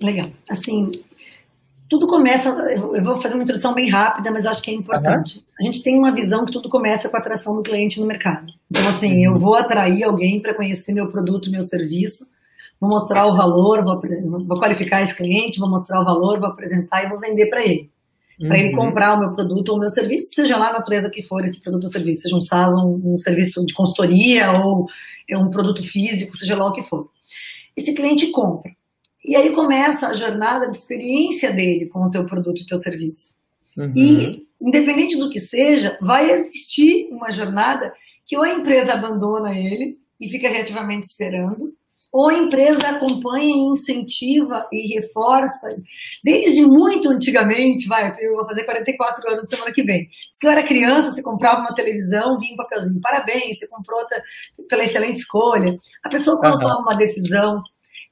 Legal. Assim, tudo começa. Eu vou fazer uma introdução bem rápida, mas acho que é importante. Uhum. A gente tem uma visão que tudo começa com a atração do cliente no mercado. Então, assim, eu vou atrair alguém para conhecer meu produto, meu serviço, vou mostrar o valor, vou, vou, qualificar esse cliente, vou mostrar o valor, vou apresentar e vou vender para ele. Uhum. Para ele comprar o meu produto ou o meu serviço, seja lá a natureza que for esse produto ou serviço, seja um SaaS, um, um serviço de consultoria ou um produto físico, seja lá o que for. Esse cliente compra. E aí começa a jornada de experiência dele com o teu produto e teu serviço. Uhum. E, independente do que seja, vai existir uma jornada que ou a empresa abandona ele e fica reativamente esperando, ou a empresa acompanha e incentiva e reforça, desde muito antigamente, vai, eu vou fazer 44 anos semana que vem. Se que eu era criança, você comprava uma televisão, vinha para casinha, parabéns, você comprou pela excelente escolha. A pessoa quando uhum. toma uma decisão,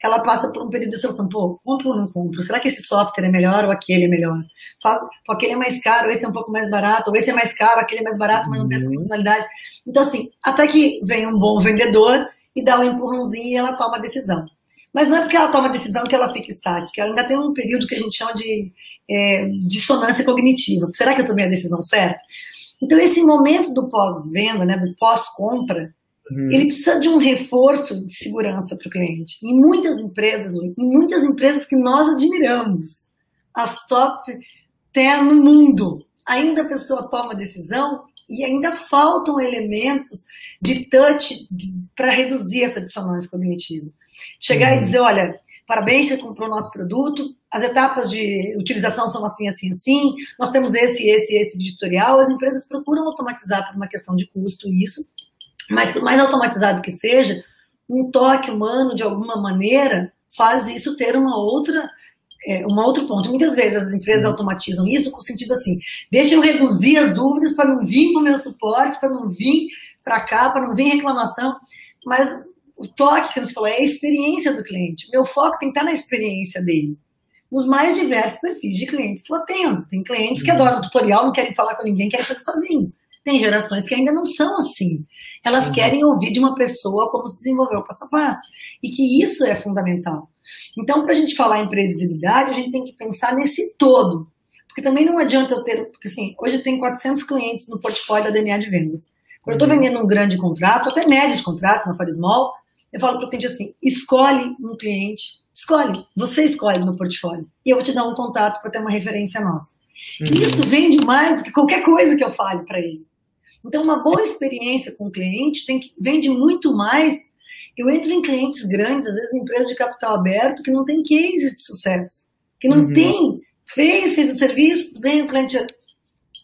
ela passa por um período de seleção. Pô, compro ou não compro? Será que esse software é melhor ou aquele é melhor? Faz, pô, aquele é mais caro, esse é um pouco mais barato, ou esse é mais caro, aquele é mais barato, mas não tem essa uhum. funcionalidade. Então, assim, até que vem um bom vendedor e dá um empurrãozinho e ela toma a decisão. Mas não é porque ela toma a decisão que ela fica estática, ela ainda tem um período que a gente chama de é, dissonância cognitiva. Será que eu tomei a decisão certa? Então, esse momento do pós-venda, né, do pós-compra, Uhum. Ele precisa de um reforço de segurança para o cliente. Em muitas empresas, em muitas empresas que nós admiramos, as top 10 no mundo, ainda a pessoa toma decisão e ainda faltam elementos de touch para reduzir essa dissonância cognitiva. Chegar uhum. e dizer, olha, parabéns, você comprou nosso produto, as etapas de utilização são assim, assim, assim, nós temos esse, esse, esse editorial, as empresas procuram automatizar por uma questão de custo isso, mas por mais automatizado que seja, um toque humano, de alguma maneira, faz isso ter uma outra é, um outro ponto. Muitas vezes as empresas uhum. automatizam isso com o sentido assim: deixa eu reduzir as dúvidas para não vir para o meu suporte, para não vir para cá, para não vir reclamação. Mas o toque que você falou é a experiência do cliente. Meu foco tem que estar na experiência dele. Nos mais diversos perfis de clientes que eu atendo. Tem clientes que uhum. adoram tutorial, não querem falar com ninguém, querem fazer sozinhos. Tem gerações que ainda não são assim. Elas uhum. querem ouvir de uma pessoa como se desenvolveu o passo a passo. E que isso é fundamental. Então, para a gente falar em previsibilidade, a gente tem que pensar nesse todo. Porque também não adianta eu ter. Porque assim, hoje eu tenho 400 clientes no portfólio da DNA de vendas. Quando eu estou uhum. vendendo um grande contrato, até médios contratos na Farid Mall, eu falo para o cliente assim: escolhe um cliente, escolhe, você escolhe no portfólio. E eu vou te dar um contato para ter uma referência nossa. Uhum. Isso vende mais do que qualquer coisa que eu fale para ele. Então, uma boa experiência com o cliente tem que, vende muito mais. Eu entro em clientes grandes, às vezes empresas de capital aberto, que não tem case de sucesso, que não uhum. tem, fez, fez o serviço, tudo bem, o cliente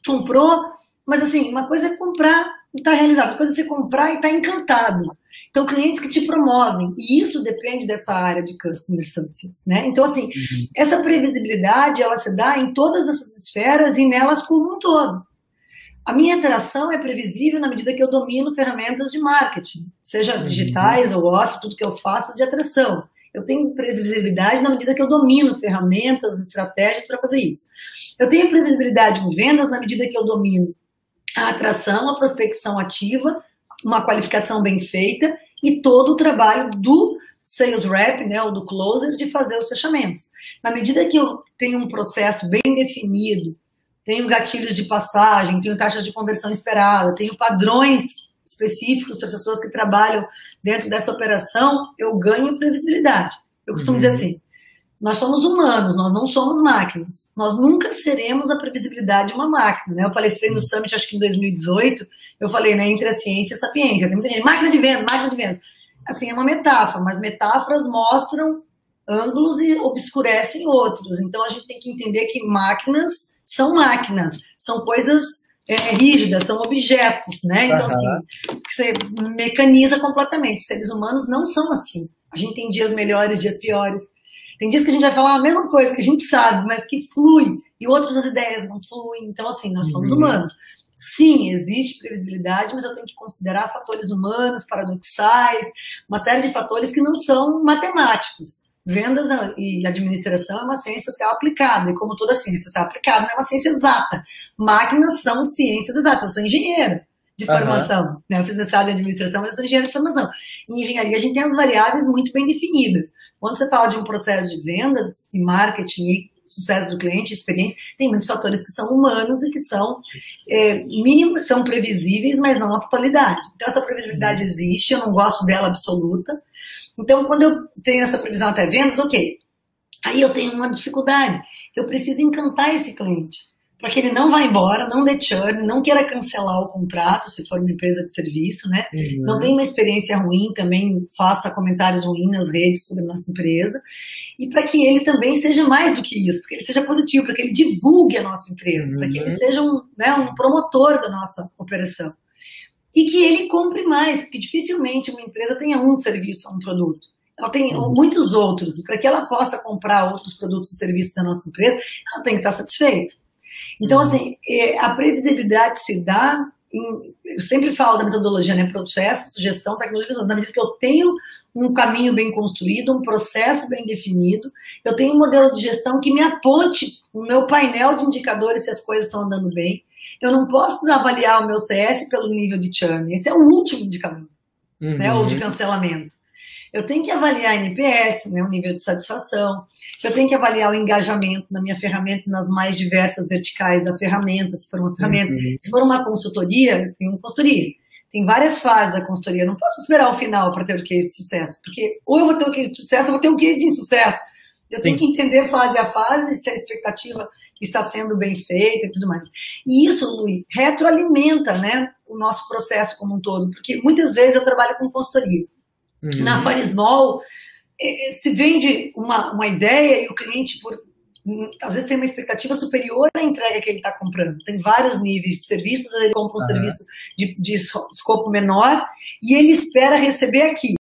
comprou, mas assim, uma coisa é comprar e estar tá realizado, outra coisa é você comprar e estar tá encantado. Então, clientes que te promovem, e isso depende dessa área de customer services, né? Então, assim, uhum. essa previsibilidade, ela se dá em todas essas esferas e nelas como um todo. A minha interação é previsível na medida que eu domino ferramentas de marketing, seja uhum. digitais ou off, tudo que eu faço de atração. Eu tenho previsibilidade na medida que eu domino ferramentas, estratégias para fazer isso. Eu tenho previsibilidade em vendas na medida que eu domino a atração, a prospecção ativa, uma qualificação bem feita e todo o trabalho do sales rep, né, ou do closer, de fazer os fechamentos. Na medida que eu tenho um processo bem definido, tenho gatilhos de passagem, tenho taxas de conversão esperada, tenho padrões específicos para as pessoas que trabalham dentro dessa operação, eu ganho previsibilidade. Eu costumo uhum. dizer assim: nós somos humanos, nós não somos máquinas. Nós nunca seremos a previsibilidade de uma máquina. Né? Eu palestrei no uhum. Summit, acho que em 2018, eu falei né, entre a ciência e a sapiência. Tem muita gente, máquina de vendas, máquina de vendas. Assim, é uma metáfora, mas metáforas mostram ângulos e obscurecem outros. Então a gente tem que entender que máquinas são máquinas, são coisas é, rígidas, são objetos, né? Então, assim, você mecaniza completamente. Seres humanos não são assim. A gente tem dias melhores, dias piores. Tem dias que a gente vai falar a mesma coisa que a gente sabe, mas que flui, e outros as ideias não fluem. Então, assim, nós somos uhum. humanos. Sim, existe previsibilidade, mas eu tenho que considerar fatores humanos, paradoxais, uma série de fatores que não são matemáticos. Vendas e administração é uma ciência social aplicada, e como toda ciência social aplicada, não é uma ciência exata. Máquinas são ciências exatas, eu sou engenheira. de formação. Uhum. Né? Eu fiz mestrado em administração, mas eu sou engenheiro de formação. Em engenharia, a gente tem as variáveis muito bem definidas. Quando você fala de um processo de vendas e marketing e sucesso do cliente, experiência, tem muitos fatores que são humanos e que são é, mínimos, são previsíveis, mas não a totalidade. Então, essa previsibilidade uhum. existe, eu não gosto dela absoluta. Então, quando eu tenho essa previsão até vendas, ok. Aí eu tenho uma dificuldade. Eu preciso encantar esse cliente para que ele não vá embora, não dê churn, não queira cancelar o contrato, se for uma empresa de serviço, né? Uhum. Não tenha uma experiência ruim, também faça comentários ruins nas redes sobre a nossa empresa. E para que ele também seja mais do que isso, para que ele seja positivo, para que ele divulgue a nossa empresa, uhum. para que ele uhum. seja um, né, um promotor da nossa operação. E que ele compre mais, porque dificilmente uma empresa tenha um serviço ou um produto ela tem uhum. muitos outros, e para que ela possa comprar outros produtos e serviços da nossa empresa, ela tem que estar satisfeita. Então, uhum. assim, é, a previsibilidade se dá, em, eu sempre falo da metodologia, né, processo, gestão, tecnologia, pessoas, na medida que eu tenho um caminho bem construído, um processo bem definido, eu tenho um modelo de gestão que me aponte o meu painel de indicadores se as coisas estão andando bem. Eu não posso avaliar o meu CS pelo nível de churn, esse é o último indicador, uhum. né, ou de uhum. cancelamento. Eu tenho que avaliar NPS, né, o nível de satisfação. Eu tenho que avaliar o engajamento na minha ferramenta, nas mais diversas verticais da ferramenta, se for uma ferramenta. Uhum. Se for uma consultoria, tem uma consultoria. Tem várias fases da consultoria. não posso esperar o final para ter o case de sucesso, porque ou eu vou ter o case de sucesso, ou eu vou ter um case de insucesso. Eu Sim. tenho que entender fase a fase se a expectativa está sendo bem feita e tudo mais. E isso, Luiz, retroalimenta né, o nosso processo como um todo, porque muitas vezes eu trabalho com consultoria. Uhum. Na Farismall, é, se vende uma, uma ideia e o cliente, por, hum, às vezes, tem uma expectativa superior à entrega que ele está comprando. Tem vários níveis de serviços, ele compra um uhum. serviço de, de escopo menor e ele espera receber aqui.